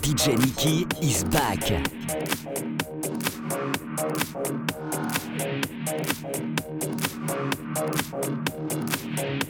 DJ Nicky is back. It's a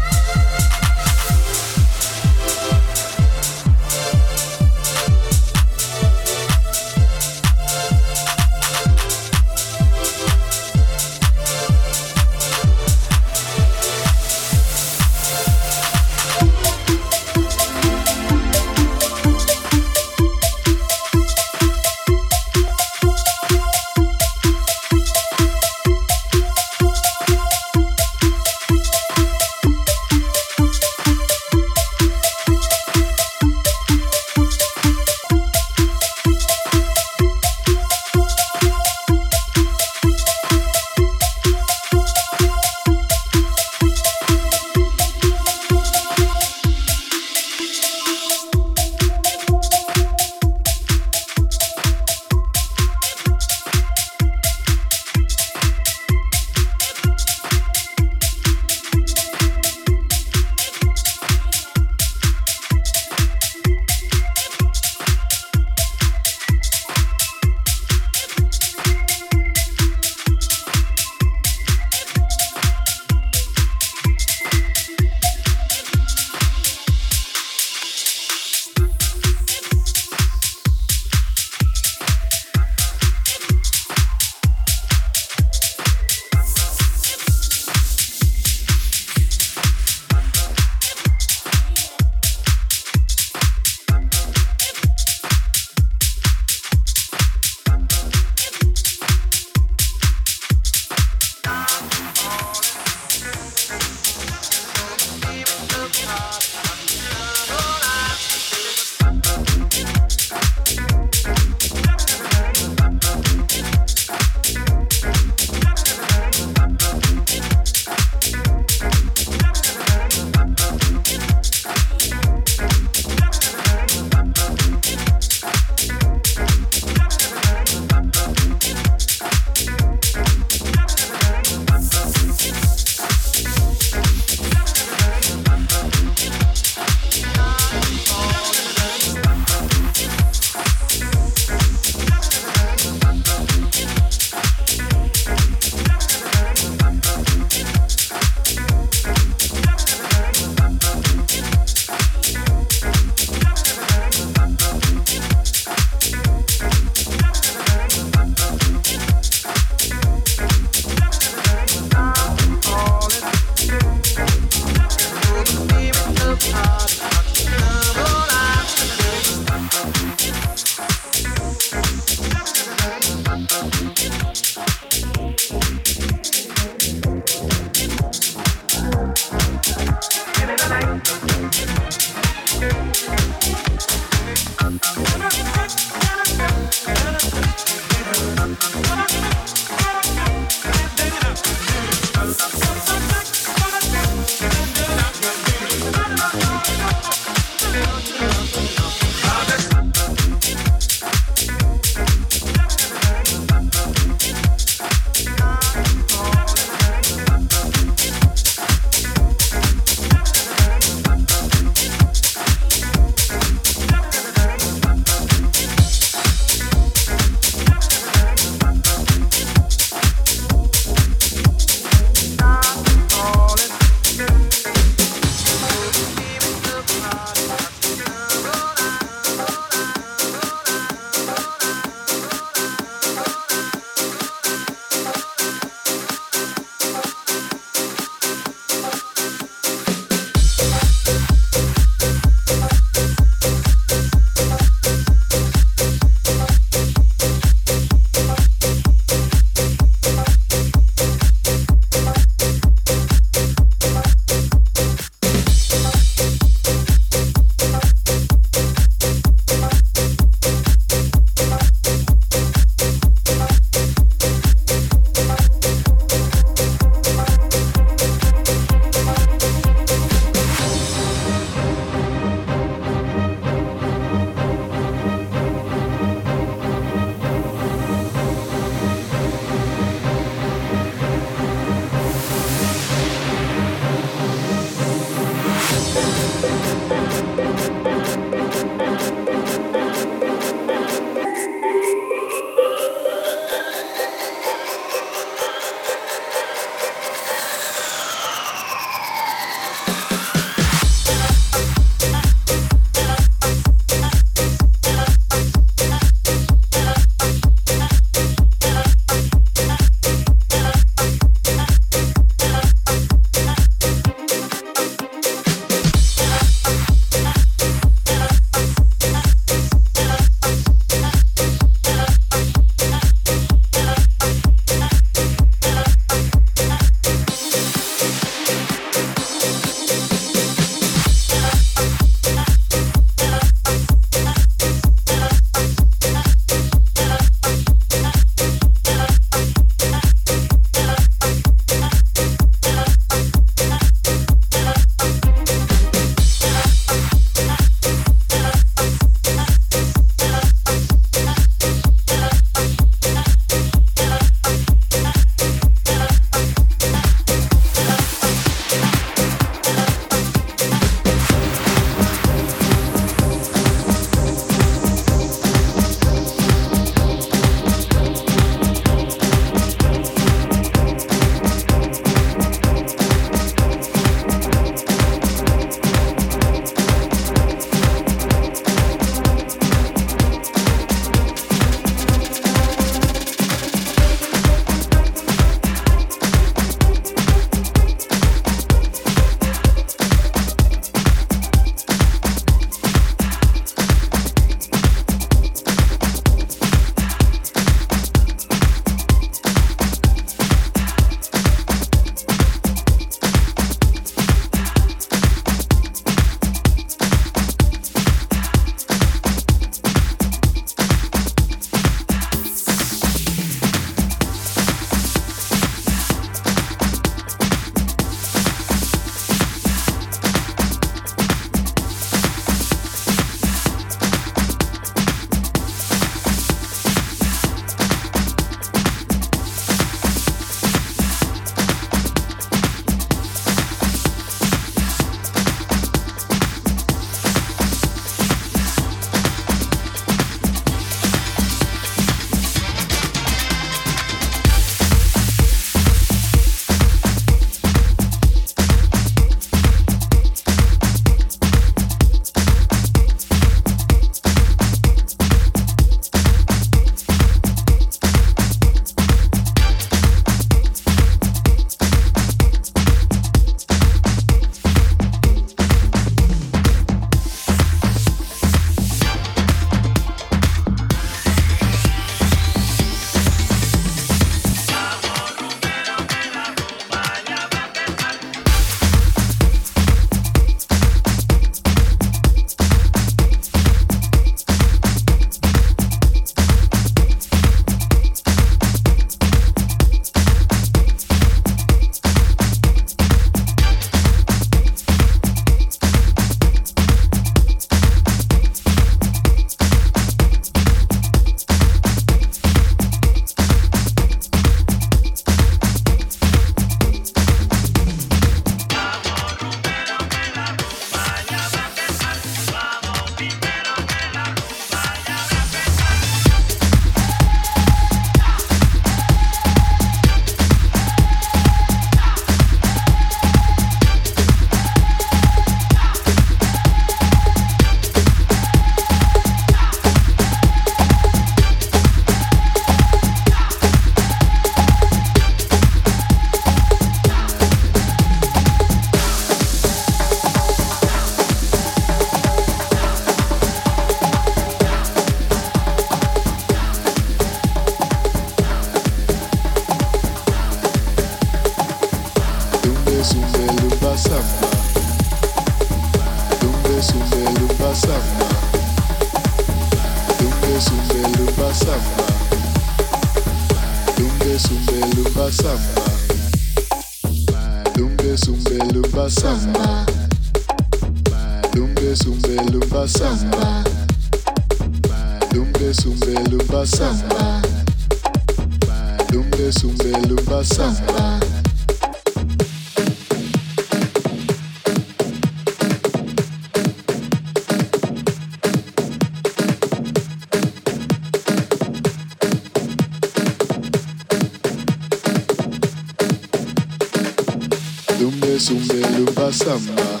sumbe lumba samba.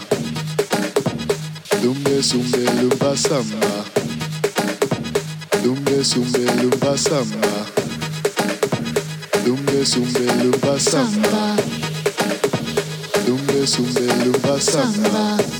Dumbe sumbe lumba samba. Dumbe sumbe lumba samba. Dumbe sumbe lumba samba. Dumbe sumbe lumba samba.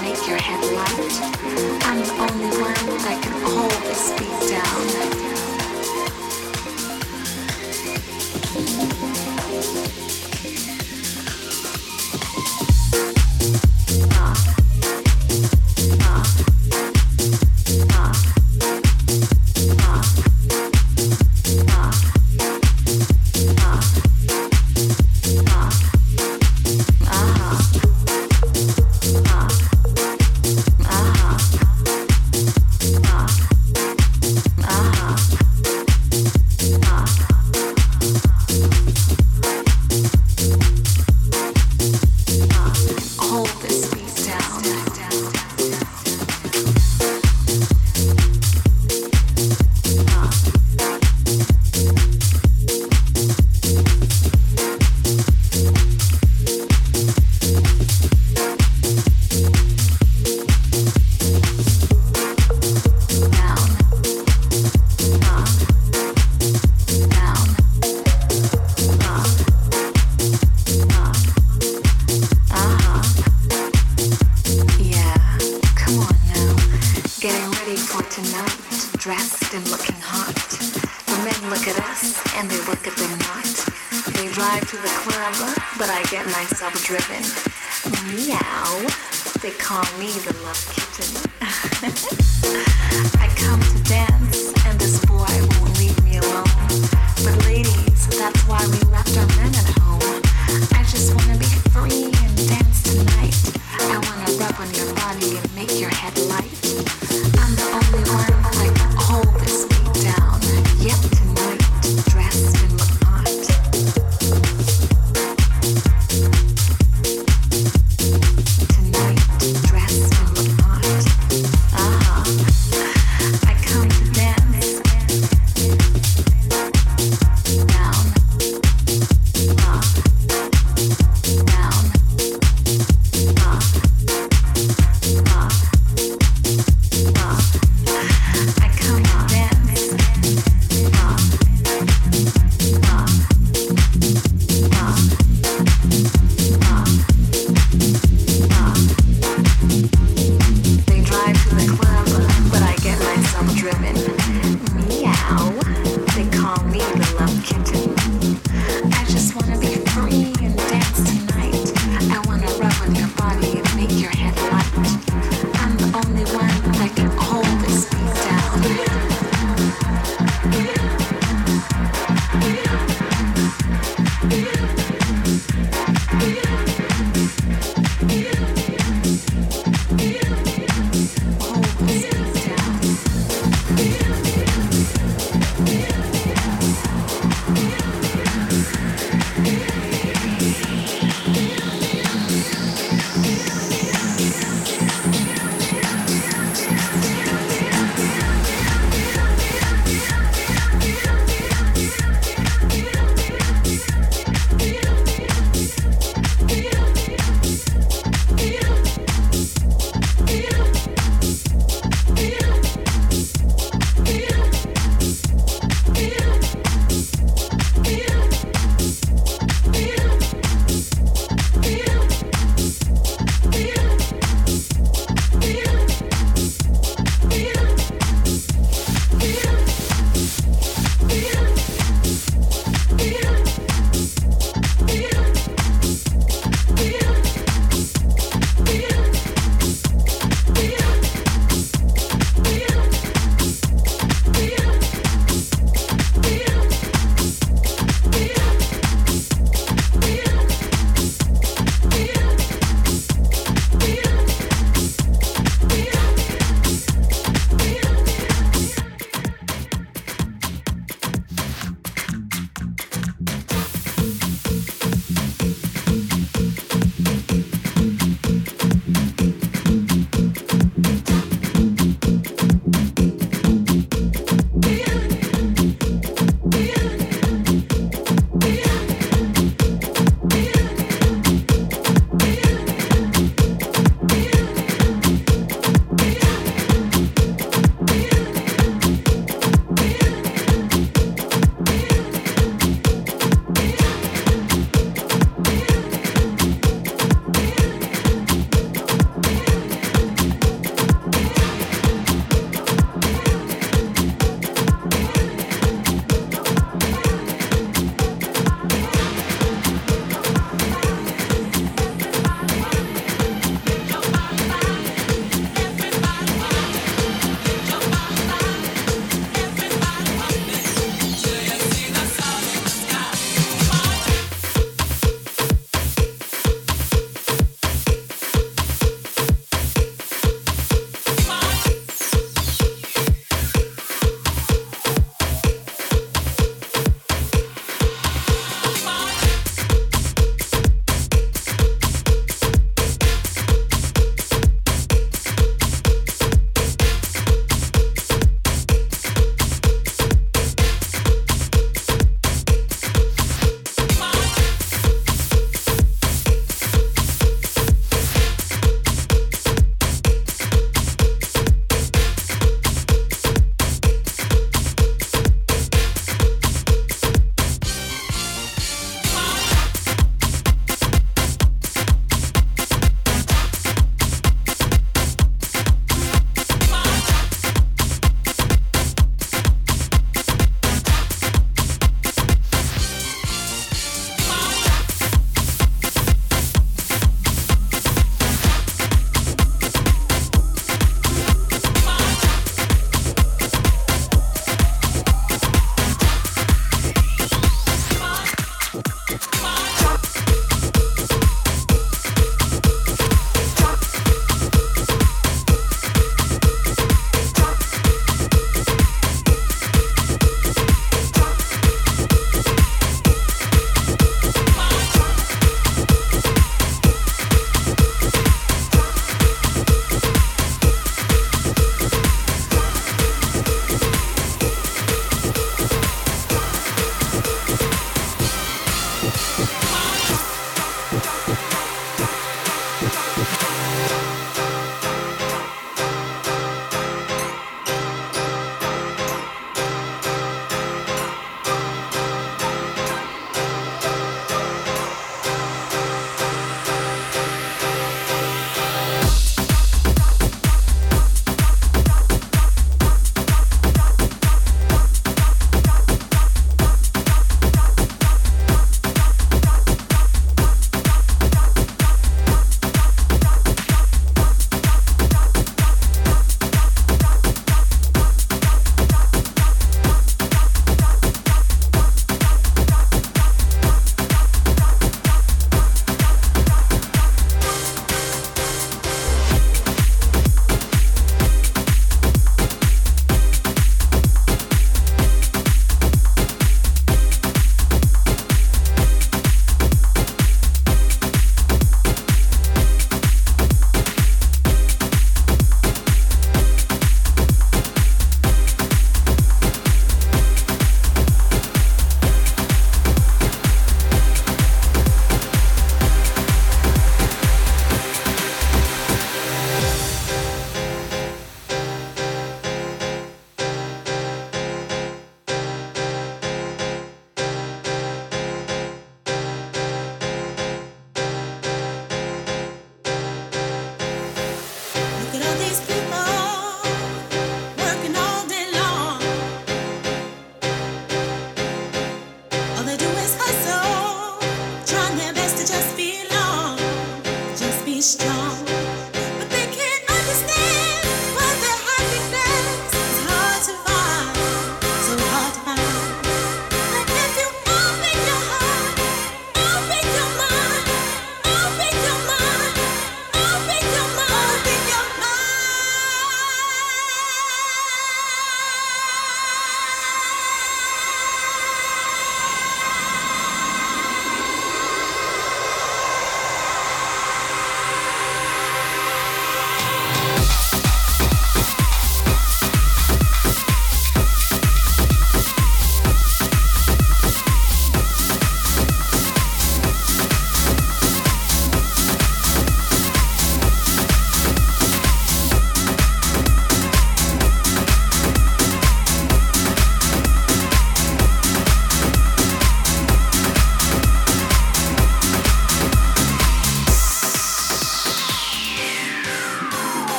make your head light?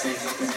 Thank